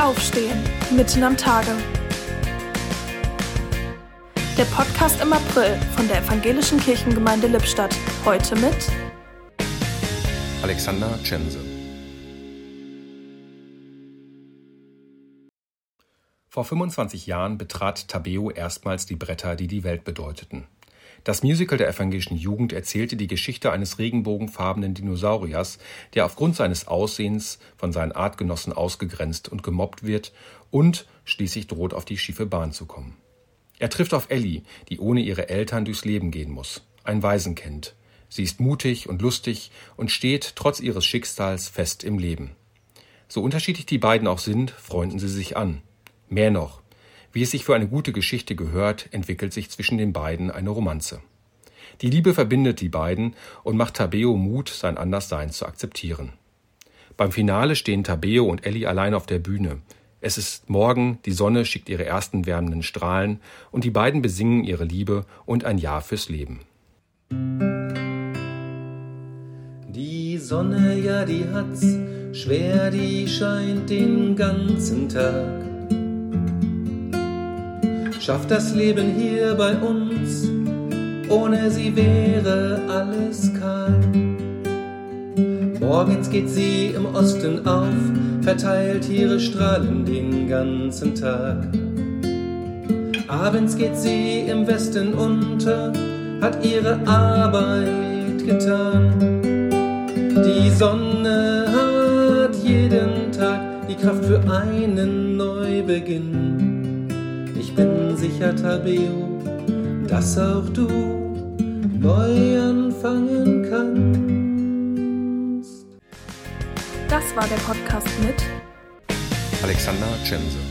Aufstehen, mitten am Tage. Der Podcast im April von der Evangelischen Kirchengemeinde Lippstadt. Heute mit Alexander Cemse. Vor 25 Jahren betrat Tabeo erstmals die Bretter, die die Welt bedeuteten. Das Musical der evangelischen Jugend erzählte die Geschichte eines regenbogenfarbenen Dinosauriers, der aufgrund seines Aussehens von seinen Artgenossen ausgegrenzt und gemobbt wird und schließlich droht, auf die schiefe Bahn zu kommen. Er trifft auf Ellie, die ohne ihre Eltern durchs Leben gehen muss, ein Waisenkind. Sie ist mutig und lustig und steht trotz ihres Schicksals fest im Leben. So unterschiedlich die beiden auch sind, freunden sie sich an. Mehr noch, wie es sich für eine gute Geschichte gehört, entwickelt sich zwischen den beiden eine Romanze. Die Liebe verbindet die beiden und macht Tabeo Mut, sein Anderssein zu akzeptieren. Beim Finale stehen Tabeo und Ellie allein auf der Bühne. Es ist morgen, die Sonne schickt ihre ersten wärmenden Strahlen und die beiden besingen ihre Liebe und ein Ja fürs Leben. Die Sonne, ja, die hat's schwer, die scheint den ganzen Tag schafft das Leben hier bei uns, ohne sie wäre alles kahl. Morgens geht sie im Osten auf, verteilt ihre Strahlen den ganzen Tag. Abends geht sie im Westen unter, hat ihre Arbeit getan. Die Sonne hat jeden Tag die Kraft für einen Neubeginn bin sicher, Tabeo, dass auch du neu anfangen kannst. Das war der Podcast mit Alexander Cemse.